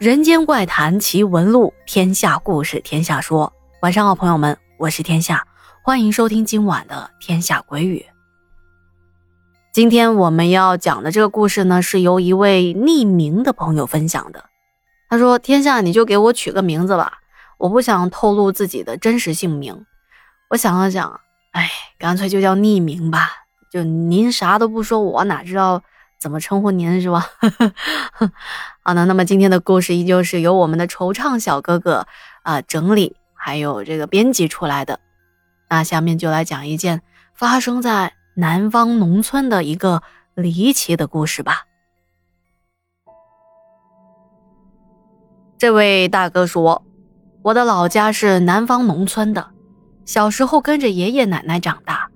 人间怪谈奇闻录，天下故事天下说。晚上好，朋友们，我是天下，欢迎收听今晚的《天下鬼语》。今天我们要讲的这个故事呢，是由一位匿名的朋友分享的。他说：“天下，你就给我取个名字吧，我不想透露自己的真实姓名。”我想了想，哎，干脆就叫匿名吧。就您啥都不说，我哪知道？怎么称呼您是吧？好的，那么今天的故事依旧是由我们的惆怅小哥哥啊整理还有这个编辑出来的。那下面就来讲一件发生在南方农村的一个离奇的故事吧。这位大哥说：“我的老家是南方农村的，小时候跟着爷爷奶奶长大。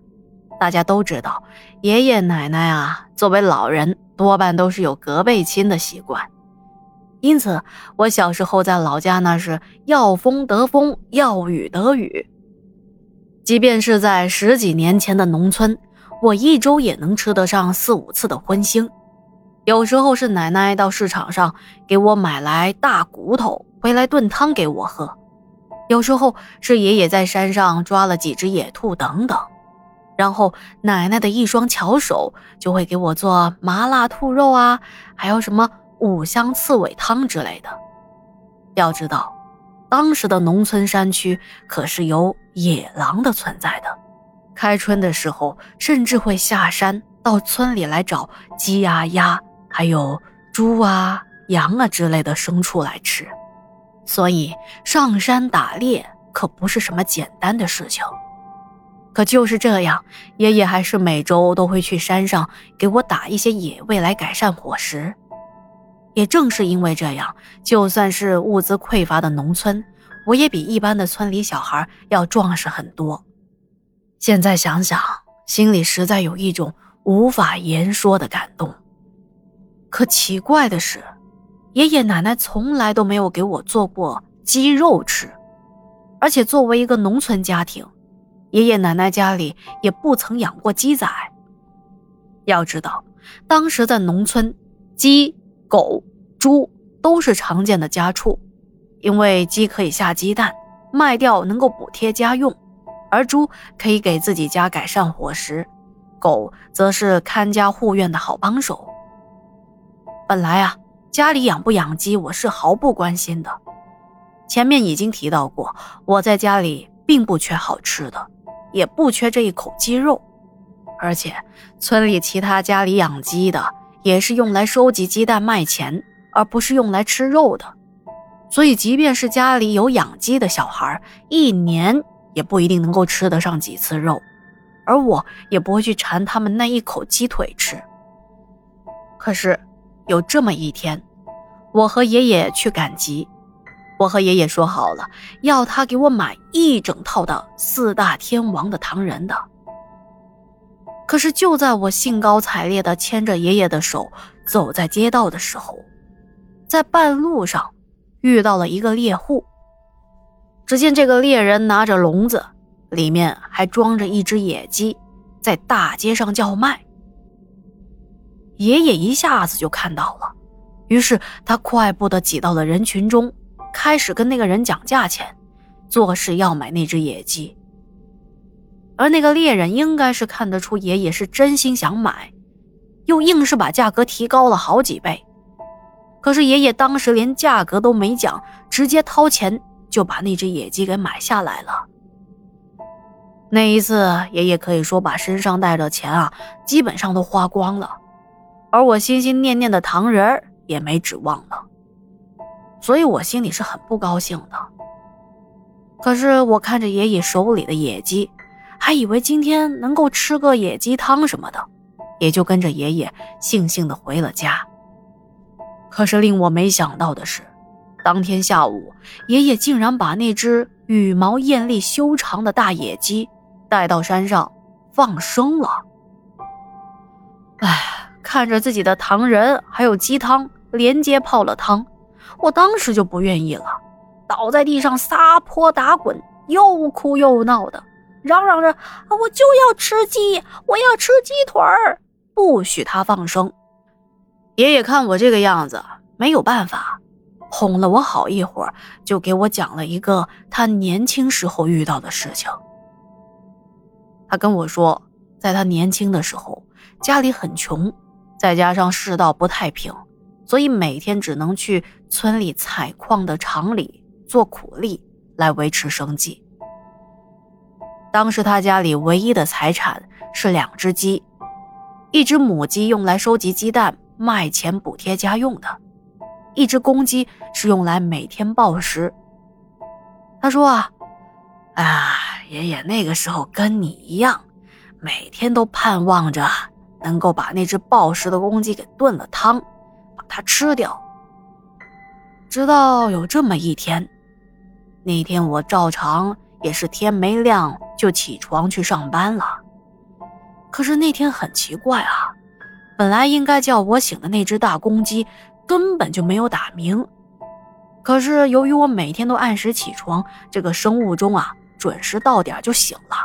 大家都知道，爷爷奶奶啊。”作为老人，多半都是有隔辈亲的习惯，因此我小时候在老家那是要风得风，要雨得雨。即便是在十几年前的农村，我一周也能吃得上四五次的荤腥。有时候是奶奶到市场上给我买来大骨头回来炖汤给我喝，有时候是爷爷在山上抓了几只野兔等等。然后奶奶的一双巧手就会给我做麻辣兔肉啊，还有什么五香刺尾汤之类的。要知道，当时的农村山区可是有野狼的存在的，开春的时候甚至会下山到村里来找鸡啊、鸭，还有猪啊、羊啊之类的牲畜来吃。所以上山打猎可不是什么简单的事情。可就是这样，爷爷还是每周都会去山上给我打一些野味来改善伙食。也正是因为这样，就算是物资匮乏的农村，我也比一般的村里小孩要壮实很多。现在想想，心里实在有一种无法言说的感动。可奇怪的是，爷爷奶奶从来都没有给我做过鸡肉吃，而且作为一个农村家庭。爷爷奶奶家里也不曾养过鸡仔。要知道，当时在农村，鸡、狗、猪都是常见的家畜，因为鸡可以下鸡蛋，卖掉能够补贴家用；而猪可以给自己家改善伙食，狗则是看家护院的好帮手。本来啊，家里养不养鸡，我是毫不关心的。前面已经提到过，我在家里并不缺好吃的。也不缺这一口鸡肉，而且村里其他家里养鸡的也是用来收集鸡蛋卖钱，而不是用来吃肉的。所以，即便是家里有养鸡的小孩，一年也不一定能够吃得上几次肉，而我也不会去馋他们那一口鸡腿吃。可是，有这么一天，我和爷爷去赶集。我和爷爷说好了，要他给我买一整套的四大天王的唐人的。可是就在我兴高采烈地牵着爷爷的手走在街道的时候，在半路上遇到了一个猎户。只见这个猎人拿着笼子，里面还装着一只野鸡，在大街上叫卖。爷爷一下子就看到了，于是他快步地挤到了人群中。开始跟那个人讲价钱，做事要买那只野鸡。而那个猎人应该是看得出爷爷是真心想买，又硬是把价格提高了好几倍。可是爷爷当时连价格都没讲，直接掏钱就把那只野鸡给买下来了。那一次，爷爷可以说把身上带的钱啊，基本上都花光了，而我心心念念的糖人也没指望了。所以我心里是很不高兴的。可是我看着爷爷手里的野鸡，还以为今天能够吃个野鸡汤什么的，也就跟着爷爷悻悻的回了家。可是令我没想到的是，当天下午，爷爷竟然把那只羽毛艳丽修长的大野鸡带到山上放生了。哎，看着自己的糖人还有鸡汤连接泡了汤。我当时就不愿意了，倒在地上撒泼打滚，又哭又闹的，嚷嚷着：“我就要吃鸡，我要吃鸡腿儿，不许他放生。”爷爷看我这个样子，没有办法，哄了我好一会儿，就给我讲了一个他年轻时候遇到的事情。他跟我说，在他年轻的时候，家里很穷，再加上世道不太平，所以每天只能去村里采矿的厂里做苦力来维持生计。当时他家里唯一的财产是两只鸡，一只母鸡用来收集鸡蛋卖钱补贴家用的，一只公鸡是用来每天报时。他说啊，啊，爷爷那个时候跟你一样，每天都盼望着能够把那只报时的公鸡给炖了汤，把它吃掉。直到有这么一天，那天我照常也是天没亮。就起床去上班了，可是那天很奇怪啊，本来应该叫我醒的那只大公鸡根本就没有打鸣。可是由于我每天都按时起床，这个生物钟啊准时到点就醒了，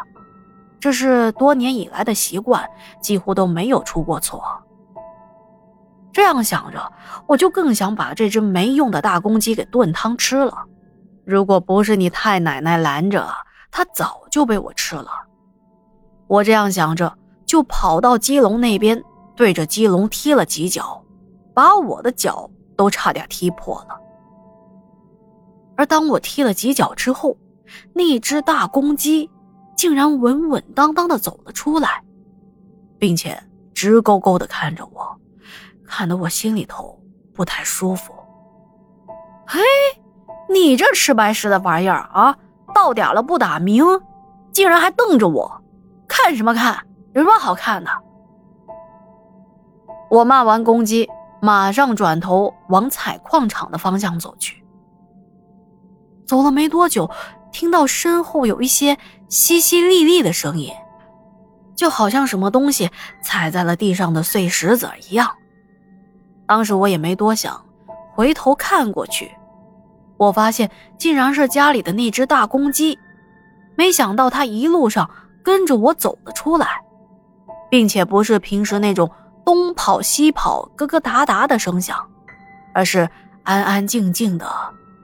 这是多年以来的习惯，几乎都没有出过错。这样想着，我就更想把这只没用的大公鸡给炖汤吃了。如果不是你太奶奶拦着。他早就被我吃了，我这样想着，就跑到鸡笼那边，对着鸡笼踢了几脚，把我的脚都差点踢破了。而当我踢了几脚之后，那只大公鸡竟然稳稳当当的走了出来，并且直勾勾的看着我，看得我心里头不太舒服。嘿，你这吃白食的玩意儿啊！到点了不打鸣，竟然还瞪着我，看什么看？有什么好看的？我骂完公鸡，马上转头往采矿场的方向走去。走了没多久，听到身后有一些淅淅沥沥的声音，就好像什么东西踩在了地上的碎石子一样。当时我也没多想，回头看过去。我发现竟然是家里的那只大公鸡，没想到它一路上跟着我走了出来，并且不是平时那种东跑西跑、咯咯哒哒的声响，而是安安静静的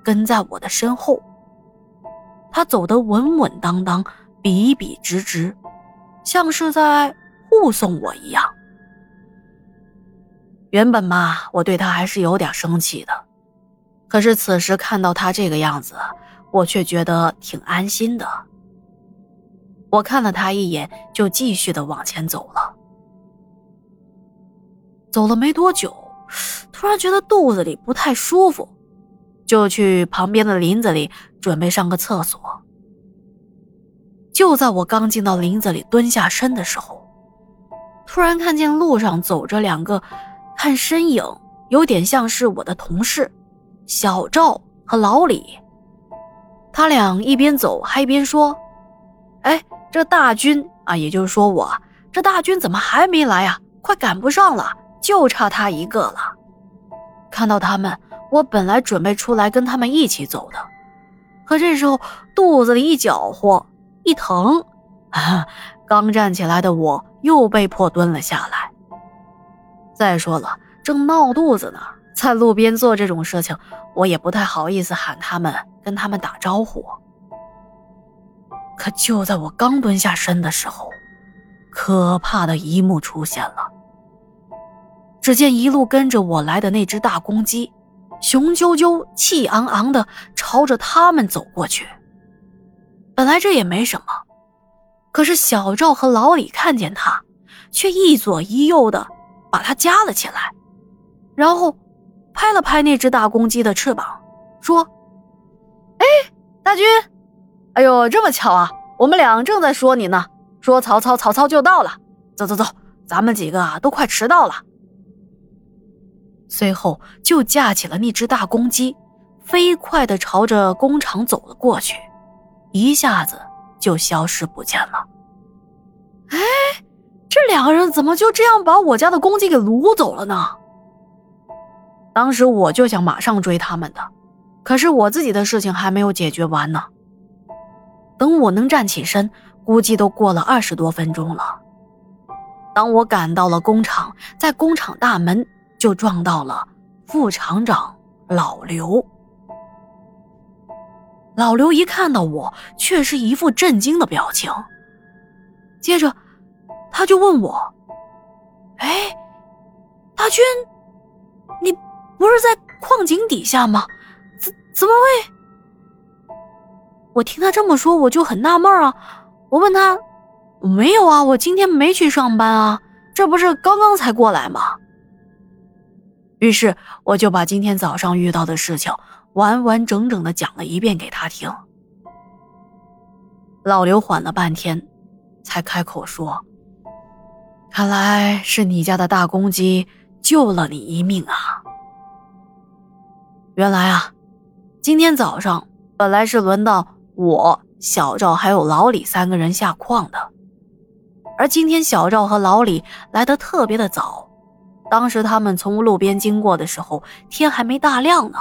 跟在我的身后。它走得稳稳当当、笔笔直直，像是在护送我一样。原本嘛，我对它还是有点生气的。可是此时看到他这个样子，我却觉得挺安心的。我看了他一眼，就继续的往前走了。走了没多久，突然觉得肚子里不太舒服，就去旁边的林子里准备上个厕所。就在我刚进到林子里蹲下身的时候，突然看见路上走着两个，看身影有点像是我的同事。小赵和老李，他俩一边走还一边说：“哎，这大军啊，也就是说我这大军怎么还没来呀？快赶不上了，就差他一个了。”看到他们，我本来准备出来跟他们一起走的，可这时候肚子里一搅和，一疼，啊刚站起来的我又被迫蹲了下来。再说了，正闹肚子呢。在路边做这种事情，我也不太好意思喊他们，跟他们打招呼。可就在我刚蹲下身的时候，可怕的一幕出现了。只见一路跟着我来的那只大公鸡，雄赳赳、气昂昂的朝着他们走过去。本来这也没什么，可是小赵和老李看见他，却一左一右的把他夹了起来，然后。拍了拍那只大公鸡的翅膀，说：“哎，大军，哎呦，这么巧啊！我们俩正在说你呢，说曹操，曹操就到了。走走走，咱们几个啊都快迟到了。”随后就架起了那只大公鸡，飞快的朝着工厂走了过去，一下子就消失不见了。哎，这两个人怎么就这样把我家的公鸡给掳走了呢？当时我就想马上追他们的，可是我自己的事情还没有解决完呢。等我能站起身，估计都过了二十多分钟了。当我赶到了工厂，在工厂大门就撞到了副厂长老刘。老刘一看到我，却是一副震惊的表情。接着，他就问我：“哎，大军，你不是在矿井底下吗？怎怎么会？”我听他这么说，我就很纳闷啊。我问他：“没有啊，我今天没去上班啊，这不是刚刚才过来吗？”于是我就把今天早上遇到的事情完完整整的讲了一遍给他听。老刘缓了半天，才开口说：“看来是你家的大公鸡救了你一命啊！原来啊，今天早上本来是轮到我、小赵还有老李三个人下矿的，而今天小赵和老李来的特别的早。”当时他们从路边经过的时候，天还没大亮呢。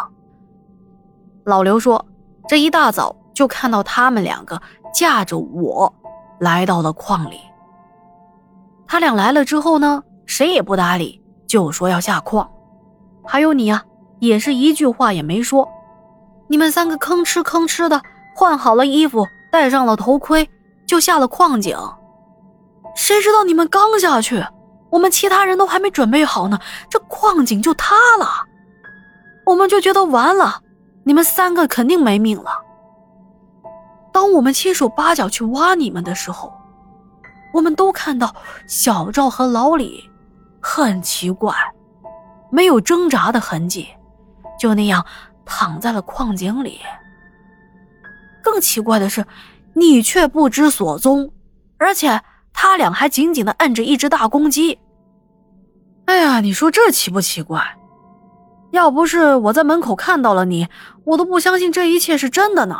老刘说：“这一大早就看到他们两个驾着我来到了矿里。他俩来了之后呢，谁也不搭理，就说要下矿。还有你啊，也是一句话也没说。你们三个吭哧吭哧的换好了衣服，戴上了头盔，就下了矿井。谁知道你们刚下去。”我们其他人都还没准备好呢，这矿井就塌了，我们就觉得完了，你们三个肯定没命了。当我们七手八脚去挖你们的时候，我们都看到小赵和老李很奇怪，没有挣扎的痕迹，就那样躺在了矿井里。更奇怪的是，你却不知所踪，而且他俩还紧紧的摁着一只大公鸡。哎呀，你说这奇不奇怪？要不是我在门口看到了你，我都不相信这一切是真的呢。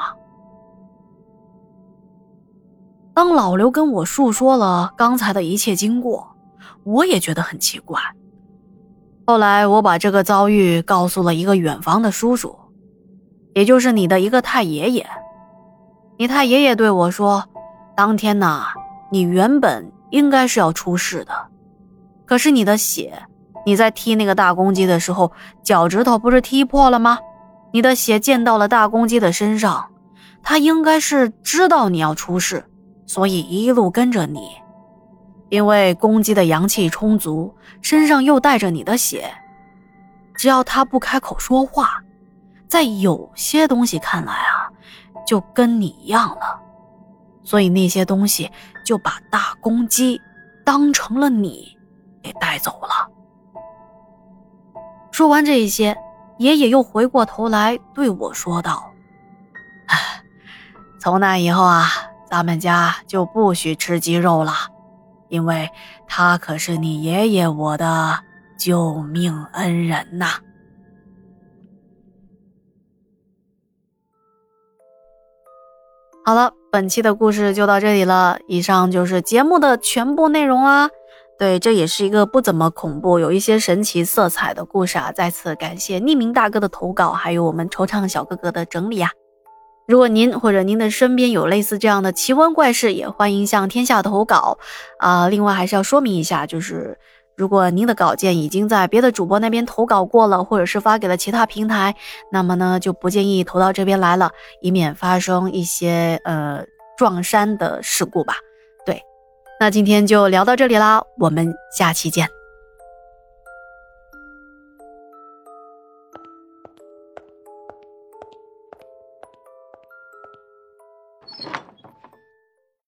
当老刘跟我述说了刚才的一切经过，我也觉得很奇怪。后来我把这个遭遇告诉了一个远房的叔叔，也就是你的一个太爷爷。你太爷爷对我说，当天呐，你原本应该是要出事的。可是你的血，你在踢那个大公鸡的时候，脚趾头不是踢破了吗？你的血溅到了大公鸡的身上，它应该是知道你要出事，所以一路跟着你。因为公鸡的阳气充足，身上又带着你的血，只要它不开口说话，在有些东西看来啊，就跟你一样了。所以那些东西就把大公鸡当成了你。给带走了。说完这些，爷爷又回过头来对我说道：“从那以后啊，咱们家就不许吃鸡肉了，因为他可是你爷爷我的救命恩人呐。”好了，本期的故事就到这里了。以上就是节目的全部内容啦。对，这也是一个不怎么恐怖、有一些神奇色彩的故事啊！再次感谢匿名大哥的投稿，还有我们惆怅小哥哥的整理啊！如果您或者您的身边有类似这样的奇闻怪事，也欢迎向天下投稿啊！另外还是要说明一下，就是如果您的稿件已经在别的主播那边投稿过了，或者是发给了其他平台，那么呢就不建议投到这边来了，以免发生一些呃撞衫的事故吧。对那今天就聊到这里啦，我们下期见。